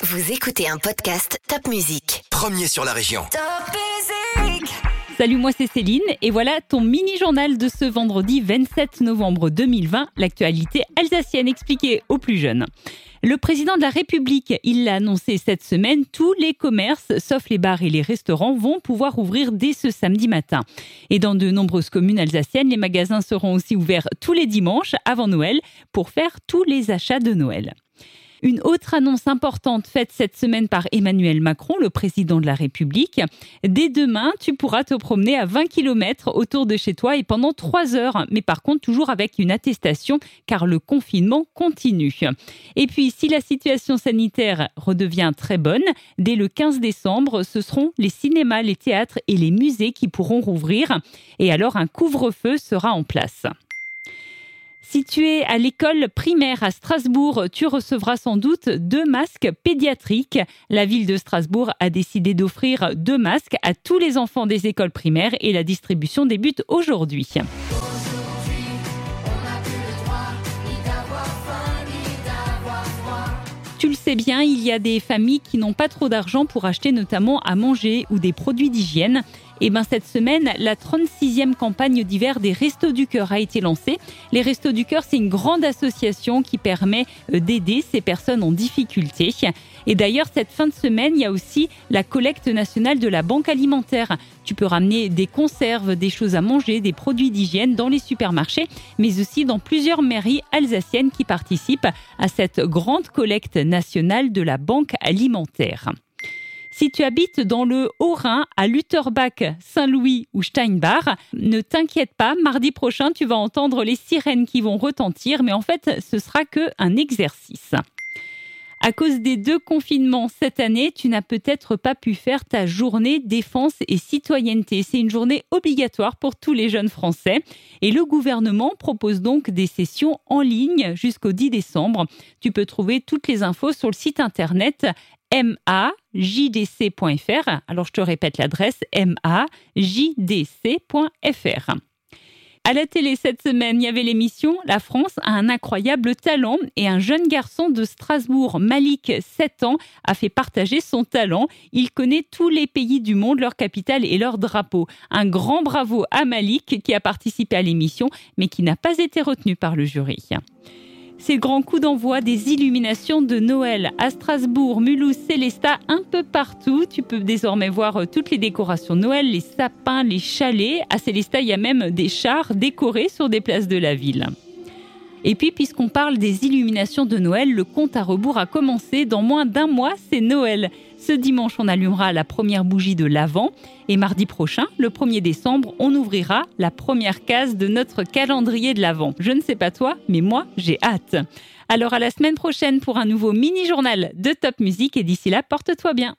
Vous écoutez un podcast Top Music. Premier sur la région. Salut, moi c'est Céline et voilà ton mini-journal de ce vendredi 27 novembre 2020, l'actualité alsacienne expliquée aux plus jeunes. Le président de la République, il l'a annoncé cette semaine, tous les commerces, sauf les bars et les restaurants, vont pouvoir ouvrir dès ce samedi matin. Et dans de nombreuses communes alsaciennes, les magasins seront aussi ouverts tous les dimanches avant Noël pour faire tous les achats de Noël. Une autre annonce importante faite cette semaine par Emmanuel Macron, le président de la République. Dès demain, tu pourras te promener à 20 km autour de chez toi et pendant 3 heures, mais par contre toujours avec une attestation car le confinement continue. Et puis, si la situation sanitaire redevient très bonne, dès le 15 décembre, ce seront les cinémas, les théâtres et les musées qui pourront rouvrir. Et alors, un couvre-feu sera en place. Si tu es à l'école primaire à Strasbourg, tu recevras sans doute deux masques pédiatriques. La ville de Strasbourg a décidé d'offrir deux masques à tous les enfants des écoles primaires et la distribution débute aujourd'hui. Tu le sais bien, il y a des familles qui n'ont pas trop d'argent pour acheter notamment à manger ou des produits d'hygiène. Et eh ben cette semaine, la 36e campagne d'hiver des Restos du Cœur a été lancée. Les Restos du Cœur, c'est une grande association qui permet euh, d'aider ces personnes en difficulté. Et d'ailleurs, cette fin de semaine, il y a aussi la collecte nationale de la banque alimentaire. Tu peux ramener des conserves, des choses à manger, des produits d'hygiène dans les supermarchés, mais aussi dans plusieurs mairies alsaciennes qui participent à cette grande collecte nationale de la banque alimentaire. Si tu habites dans le Haut-Rhin, à Lutherbach, Saint-Louis ou Steinbach, ne t'inquiète pas, mardi prochain, tu vas entendre les sirènes qui vont retentir, mais en fait, ce sera que un exercice. À cause des deux confinements cette année, tu n'as peut-être pas pu faire ta journée défense et citoyenneté. C'est une journée obligatoire pour tous les jeunes Français. Et le gouvernement propose donc des sessions en ligne jusqu'au 10 décembre. Tu peux trouver toutes les infos sur le site internet majdc.fr. Alors je te répète l'adresse majdc.fr. À la télé cette semaine, il y avait l'émission La France a un incroyable talent et un jeune garçon de Strasbourg, Malik, 7 ans, a fait partager son talent. Il connaît tous les pays du monde, leur capitale et leur drapeau. Un grand bravo à Malik qui a participé à l'émission mais qui n'a pas été retenu par le jury. C'est le grand coup d'envoi des illuminations de Noël à Strasbourg, Mulhouse, Célestat, un peu partout. Tu peux désormais voir euh, toutes les décorations Noël, les sapins, les chalets. À Célestat, il y a même des chars décorés sur des places de la ville. Et puis, puisqu'on parle des illuminations de Noël, le compte à rebours a commencé. Dans moins d'un mois, c'est Noël. Ce dimanche, on allumera la première bougie de l'Avent. Et mardi prochain, le 1er décembre, on ouvrira la première case de notre calendrier de l'Avent. Je ne sais pas toi, mais moi, j'ai hâte. Alors à la semaine prochaine pour un nouveau mini-journal de Top Music. Et d'ici là, porte-toi bien.